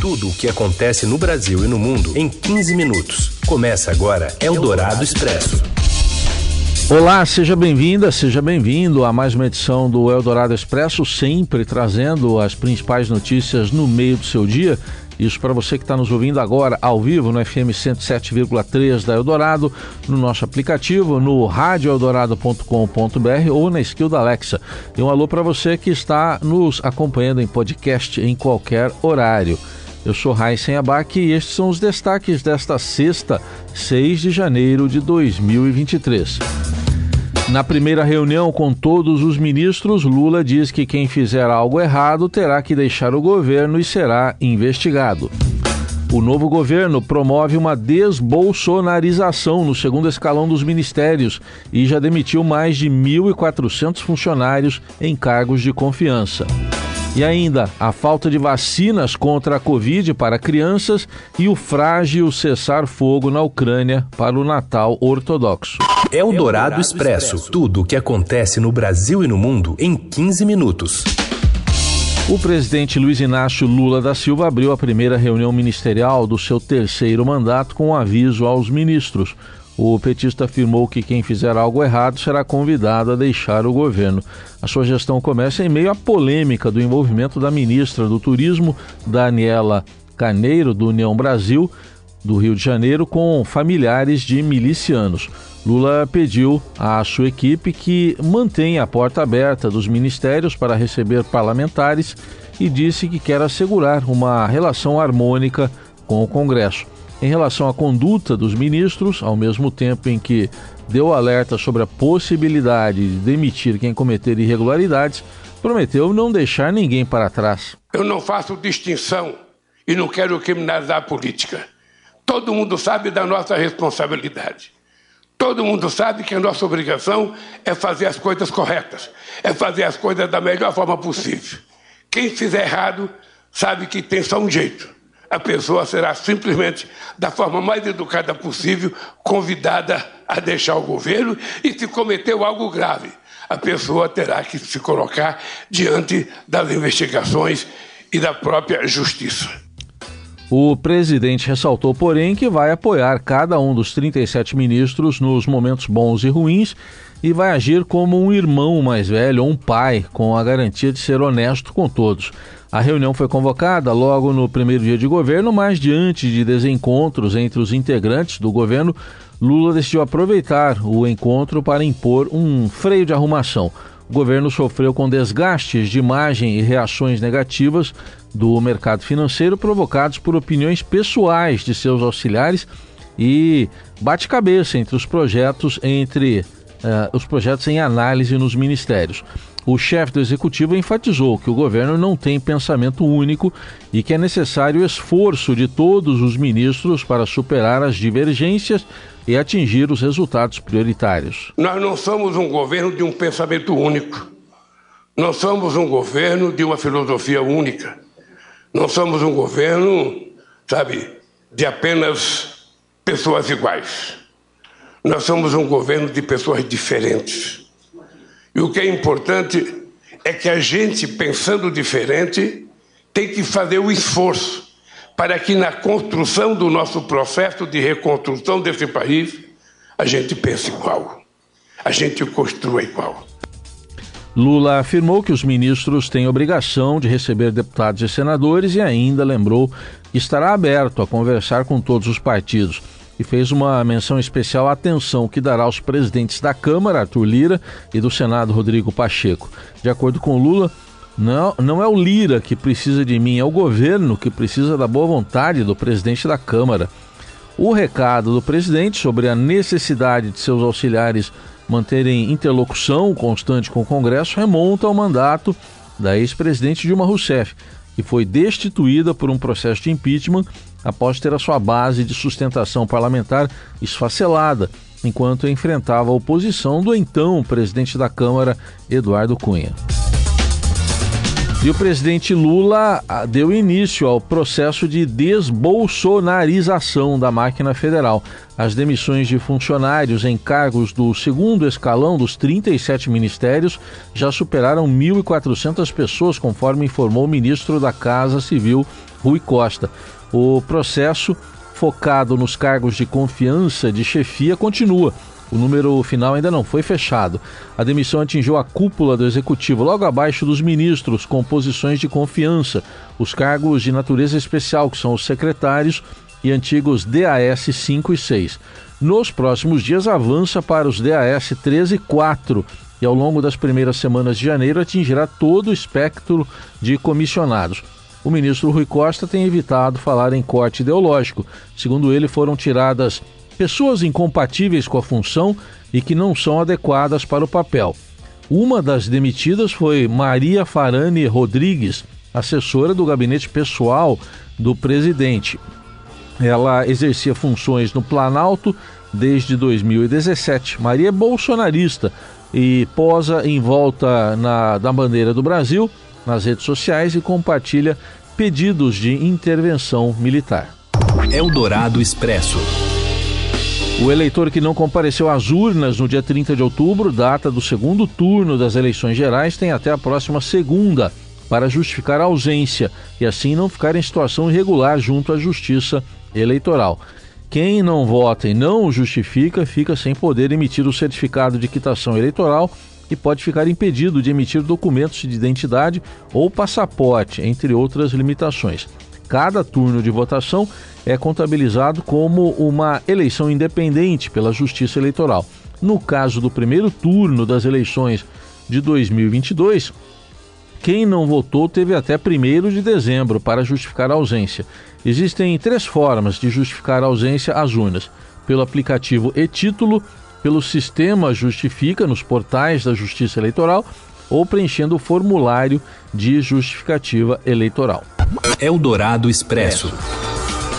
Tudo o que acontece no Brasil e no mundo em 15 minutos. Começa agora Eldorado Expresso. Olá, seja bem-vinda, seja bem-vindo a mais uma edição do Eldorado Expresso, sempre trazendo as principais notícias no meio do seu dia. Isso para você que está nos ouvindo agora ao vivo no FM 107,3 da Eldorado, no nosso aplicativo, no radioeldorado.com.br ou na skill da Alexa. E um alô para você que está nos acompanhando em podcast em qualquer horário. Eu sou Raíssen Abac e estes são os destaques desta sexta, 6 de janeiro de 2023. Na primeira reunião com todos os ministros, Lula diz que quem fizer algo errado terá que deixar o governo e será investigado. O novo governo promove uma desbolsonarização no segundo escalão dos ministérios e já demitiu mais de 1.400 funcionários em cargos de confiança. E ainda a falta de vacinas contra a Covid para crianças e o frágil cessar-fogo na Ucrânia para o Natal ortodoxo. É o Dourado Expresso. Tudo o que acontece no Brasil e no mundo em 15 minutos. O presidente Luiz Inácio Lula da Silva abriu a primeira reunião ministerial do seu terceiro mandato com um aviso aos ministros. O petista afirmou que quem fizer algo errado será convidado a deixar o governo. A sua gestão começa em meio à polêmica do envolvimento da ministra do Turismo, Daniela Caneiro, do União Brasil, do Rio de Janeiro, com familiares de milicianos. Lula pediu à sua equipe que mantenha a porta aberta dos ministérios para receber parlamentares e disse que quer assegurar uma relação harmônica com o Congresso em relação à conduta dos ministros, ao mesmo tempo em que deu alerta sobre a possibilidade de demitir quem cometer irregularidades, prometeu não deixar ninguém para trás. Eu não faço distinção e não quero criminalizar a política. Todo mundo sabe da nossa responsabilidade. Todo mundo sabe que a nossa obrigação é fazer as coisas corretas, é fazer as coisas da melhor forma possível. Quem fizer errado sabe que tem só um jeito a pessoa será simplesmente, da forma mais educada possível, convidada a deixar o governo e se cometeu algo grave, a pessoa terá que se colocar diante das investigações e da própria justiça. O presidente ressaltou, porém, que vai apoiar cada um dos 37 ministros nos momentos bons e ruins e vai agir como um irmão mais velho ou um pai, com a garantia de ser honesto com todos. A reunião foi convocada logo no primeiro dia de governo, mas diante de desencontros entre os integrantes do governo, Lula decidiu aproveitar o encontro para impor um freio de arrumação. O governo sofreu com desgastes de imagem e reações negativas do mercado financeiro provocados por opiniões pessoais de seus auxiliares e bate-cabeça entre os projetos entre uh, os projetos em análise nos ministérios. O chefe do executivo enfatizou que o governo não tem pensamento único e que é necessário esforço de todos os ministros para superar as divergências e atingir os resultados prioritários. Nós não somos um governo de um pensamento único. Não somos um governo de uma filosofia única. Não somos um governo, sabe, de apenas pessoas iguais. Nós somos um governo de pessoas diferentes. E o que é importante é que a gente, pensando diferente, tem que fazer o esforço para que na construção do nosso processo de reconstrução desse país, a gente pense igual, a gente construa igual. Lula afirmou que os ministros têm obrigação de receber deputados e senadores e ainda lembrou que estará aberto a conversar com todos os partidos e fez uma menção especial à atenção que dará aos presidentes da Câmara, Arthur Lira, e do Senado, Rodrigo Pacheco. De acordo com Lula, não, não é o Lira que precisa de mim, é o governo que precisa da boa vontade do presidente da Câmara. O recado do presidente sobre a necessidade de seus auxiliares manterem interlocução constante com o Congresso remonta ao mandato da ex-presidente Dilma Rousseff, que foi destituída por um processo de impeachment após ter a sua base de sustentação parlamentar esfacelada, enquanto enfrentava a oposição do então presidente da Câmara, Eduardo Cunha. E o presidente Lula ah, deu início ao processo de desbolsonarização da máquina federal. As demissões de funcionários em cargos do segundo escalão dos 37 ministérios já superaram 1.400 pessoas, conforme informou o ministro da Casa Civil, Rui Costa. O processo, focado nos cargos de confiança de chefia, continua o número final ainda não foi fechado. A demissão atingiu a cúpula do executivo, logo abaixo dos ministros com posições de confiança, os cargos de natureza especial, que são os secretários e antigos DAS 5 e 6. Nos próximos dias avança para os DAS 13 e 4 e ao longo das primeiras semanas de janeiro atingirá todo o espectro de comissionados. O ministro Rui Costa tem evitado falar em corte ideológico. Segundo ele, foram tiradas pessoas incompatíveis com a função e que não são adequadas para o papel. Uma das demitidas foi Maria Farane Rodrigues, assessora do gabinete pessoal do presidente. Ela exercia funções no Planalto desde 2017. Maria é bolsonarista e posa em volta na, da bandeira do Brasil nas redes sociais e compartilha pedidos de intervenção militar. Eldorado Expresso. O eleitor que não compareceu às urnas no dia 30 de outubro, data do segundo turno das eleições gerais, tem até a próxima segunda para justificar a ausência e assim não ficar em situação irregular junto à Justiça Eleitoral. Quem não vota e não justifica fica sem poder emitir o certificado de quitação eleitoral e pode ficar impedido de emitir documentos de identidade ou passaporte, entre outras limitações. Cada turno de votação é contabilizado como uma eleição independente pela Justiça Eleitoral. No caso do primeiro turno das eleições de 2022, quem não votou teve até 1 de dezembro para justificar a ausência. Existem três formas de justificar a ausência às urnas: pelo aplicativo e-título, pelo sistema Justifica nos portais da Justiça Eleitoral ou preenchendo o formulário de justificativa eleitoral. Eldorado Expresso.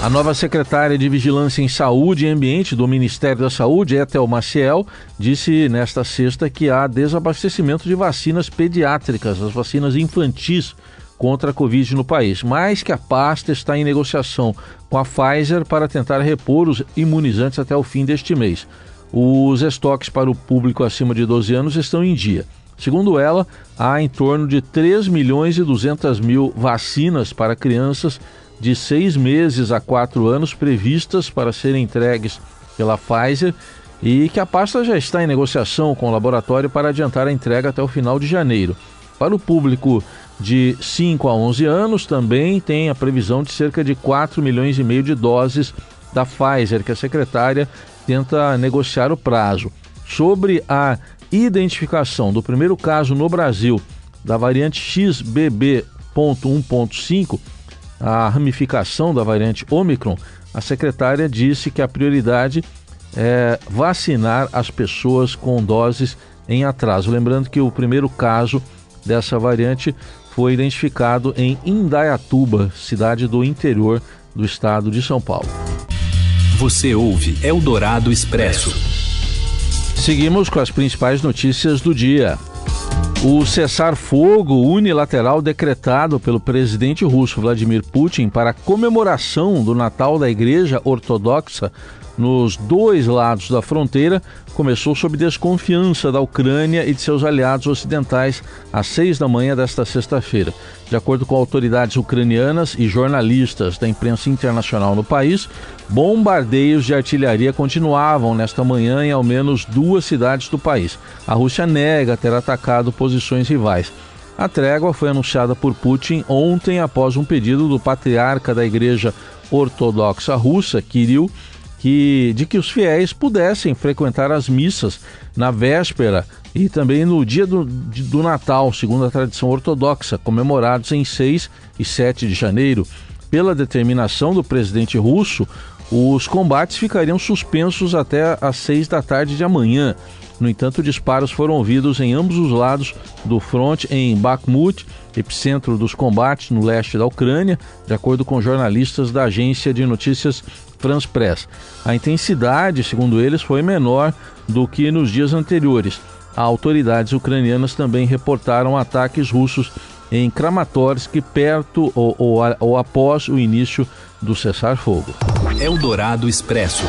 A nova secretária de Vigilância em Saúde e Ambiente do Ministério da Saúde, Ethel Maciel, disse nesta sexta que há desabastecimento de vacinas pediátricas, as vacinas infantis contra a Covid no país, mas que a pasta está em negociação com a Pfizer para tentar repor os imunizantes até o fim deste mês. Os estoques para o público acima de 12 anos estão em dia. Segundo ela, há em torno de 3 milhões e 200 mil vacinas para crianças de seis meses a quatro anos previstas para serem entregues pela Pfizer e que a pasta já está em negociação com o laboratório para adiantar a entrega até o final de janeiro. Para o público de 5 a 11 anos, também tem a previsão de cerca de 4 milhões e meio de doses da Pfizer, que a secretária tenta negociar o prazo. Sobre a identificação do primeiro caso no Brasil da variante XBB.1.5, a ramificação da variante Omicron, a secretária disse que a prioridade é vacinar as pessoas com doses em atraso. Lembrando que o primeiro caso dessa variante foi identificado em Indaiatuba, cidade do interior do estado de São Paulo. Você ouve Eldorado Expresso. Seguimos com as principais notícias do dia. O cessar-fogo unilateral decretado pelo presidente russo Vladimir Putin para comemoração do Natal da Igreja Ortodoxa nos dois lados da fronteira começou sob desconfiança da Ucrânia e de seus aliados ocidentais às seis da manhã desta sexta-feira. De acordo com autoridades ucranianas e jornalistas da imprensa internacional no país, bombardeios de artilharia continuavam nesta manhã em ao menos duas cidades do país. A Rússia nega ter atacado posições rivais. A trégua foi anunciada por Putin ontem após um pedido do patriarca da Igreja Ortodoxa Russa, Kirill, que, de que os fiéis pudessem frequentar as missas na véspera e também no dia do, do Natal, segundo a tradição ortodoxa, comemorados em 6 e 7 de janeiro. Pela determinação do presidente russo, os combates ficariam suspensos até às 6 da tarde de amanhã. No entanto, disparos foram ouvidos em ambos os lados do fronte em Bakhmut, epicentro dos combates no leste da Ucrânia, de acordo com jornalistas da agência de notícias France Press. A intensidade, segundo eles, foi menor do que nos dias anteriores. Autoridades ucranianas também reportaram ataques russos em Kramatorsk, perto ou, ou, ou após o início do cessar-fogo. Eldorado Expresso.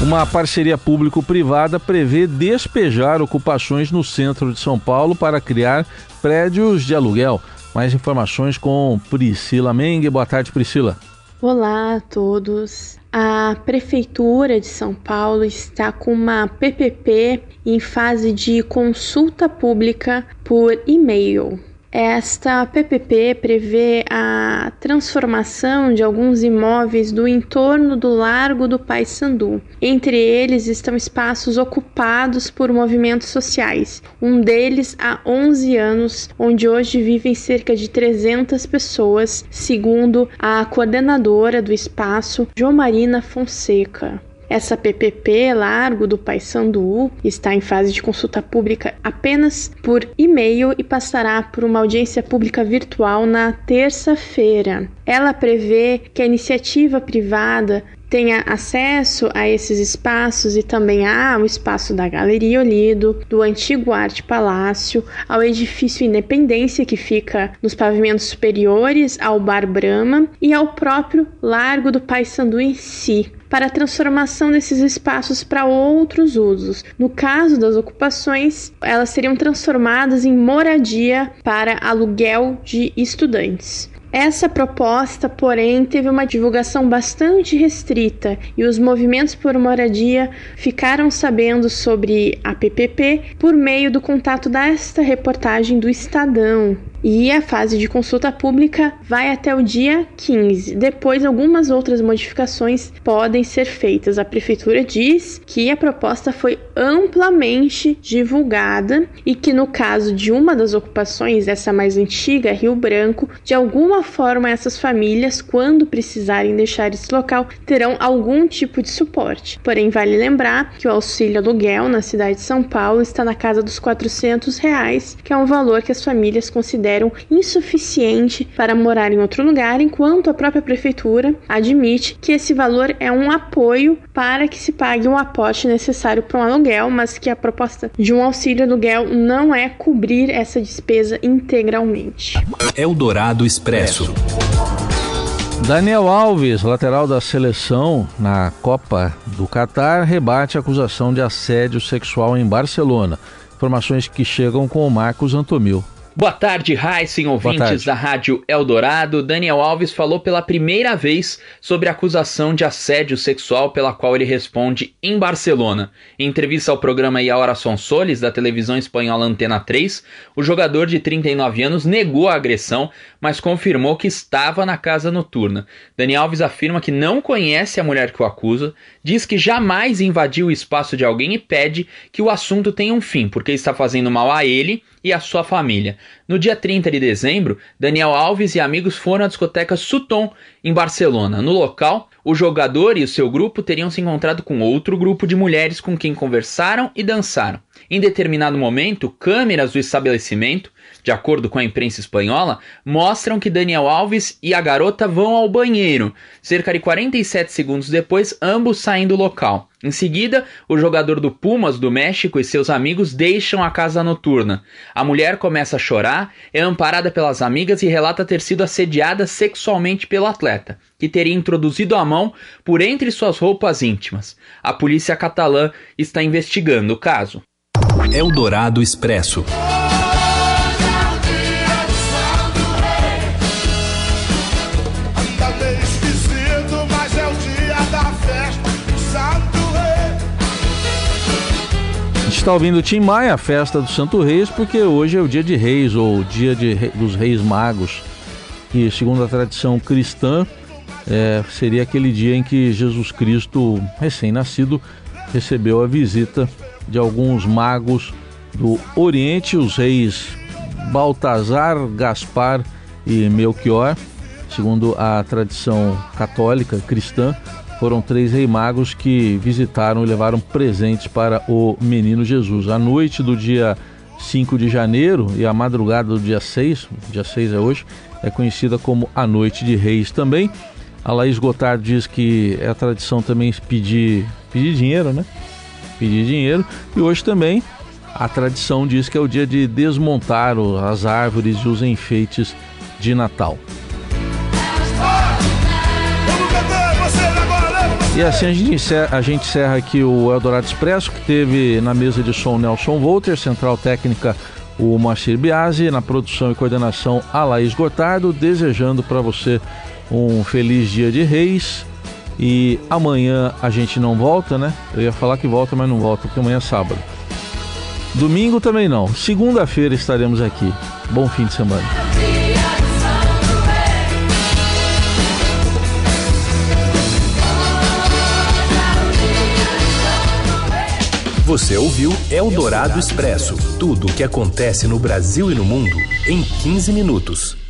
Uma parceria público-privada prevê despejar ocupações no centro de São Paulo para criar prédios de aluguel. Mais informações com Priscila Mengue. Boa tarde, Priscila. Olá a todos. A Prefeitura de São Paulo está com uma PPP em fase de consulta pública por e-mail. Esta PPP prevê a transformação de alguns imóveis do entorno do Largo do Paissandu. Entre eles estão espaços ocupados por movimentos sociais, um deles há 11 anos, onde hoje vivem cerca de 300 pessoas, segundo a coordenadora do espaço, Jomarina Fonseca. Essa PPP Largo do Paysandu está em fase de consulta pública apenas por e-mail e passará por uma audiência pública virtual na terça-feira. Ela prevê que a iniciativa privada tenha acesso a esses espaços e também há o espaço da Galeria Olido, do antigo Arte Palácio, ao edifício Independência que fica nos pavimentos superiores ao Bar Brahma e ao próprio Largo do Paissandu em si para a transformação desses espaços para outros usos. No caso das ocupações, elas seriam transformadas em moradia para aluguel de estudantes. Essa proposta, porém, teve uma divulgação bastante restrita e os movimentos por moradia ficaram sabendo sobre a PPP por meio do contato desta reportagem do Estadão, e a fase de consulta pública vai até o dia 15. Depois, algumas outras modificações podem ser feitas. A prefeitura diz que a proposta foi amplamente divulgada e que, no caso de uma das ocupações, essa mais antiga, Rio Branco, de alguma forma essas famílias, quando precisarem deixar esse local, terão algum tipo de suporte. Porém, vale lembrar que o auxílio aluguel na cidade de São Paulo está na casa dos 400 reais, que é um valor que as famílias consideram consideram insuficiente para morar em outro lugar, enquanto a própria prefeitura admite que esse valor é um apoio para que se pague um aporte necessário para um aluguel, mas que a proposta de um auxílio aluguel não é cobrir essa despesa integralmente. Eldorado Expresso. Daniel Alves, lateral da seleção na Copa do Catar, rebate a acusação de assédio sexual em Barcelona. Informações que chegam com o Marcos Antomil. Boa tarde, Heisen, ouvintes tarde. da Rádio Eldorado. Daniel Alves falou pela primeira vez sobre a acusação de assédio sexual pela qual ele responde em Barcelona. Em entrevista ao programa E a Hora Son Soles, da televisão espanhola Antena 3, o jogador de 39 anos negou a agressão, mas confirmou que estava na casa noturna. Daniel Alves afirma que não conhece a mulher que o acusa, diz que jamais invadiu o espaço de alguém e pede que o assunto tenha um fim, porque está fazendo mal a ele e à sua família. No dia 30 de dezembro, Daniel Alves e amigos foram à discoteca Sutton, em Barcelona. No local, o jogador e o seu grupo teriam se encontrado com outro grupo de mulheres com quem conversaram e dançaram. Em determinado momento, câmeras do estabelecimento, de acordo com a imprensa espanhola, mostram que Daniel Alves e a garota vão ao banheiro. Cerca de 47 segundos depois, ambos saem do local. Em seguida, o jogador do Pumas do México e seus amigos deixam a casa noturna. A mulher começa a chorar, é amparada pelas amigas e relata ter sido assediada sexualmente pelo atleta, que teria introduzido a mão por entre suas roupas íntimas. A polícia catalã está investigando o caso. Eldorado Expresso. está ouvindo Tim Maia, a festa do Santo Reis, porque hoje é o dia de Reis, ou dia de, dos Reis Magos. E segundo a tradição cristã, é, seria aquele dia em que Jesus Cristo, recém-nascido, recebeu a visita de alguns magos do Oriente, os reis Baltazar, Gaspar e Melchior, segundo a tradição católica cristã foram três rei magos que visitaram e levaram presentes para o menino Jesus. A noite do dia 5 de janeiro e a madrugada do dia 6, dia 6 é hoje, é conhecida como a Noite de Reis também. A Laís Gotardo diz que é a tradição também pedir, pedir dinheiro, né? Pedir dinheiro. E hoje também a tradição diz que é o dia de desmontar as árvores e os enfeites de Natal. E assim a gente, encerra, a gente encerra aqui o Eldorado Expresso, que teve na mesa de som Nelson Volter, central técnica o Moacir Biasi, na produção e coordenação a Laís Gotardo, desejando para você um feliz dia de reis. E amanhã a gente não volta, né? Eu ia falar que volta, mas não volta, porque amanhã é sábado. Domingo também não. Segunda-feira estaremos aqui. Bom fim de semana. Você ouviu Eldorado Expresso tudo o que acontece no Brasil e no mundo em 15 minutos.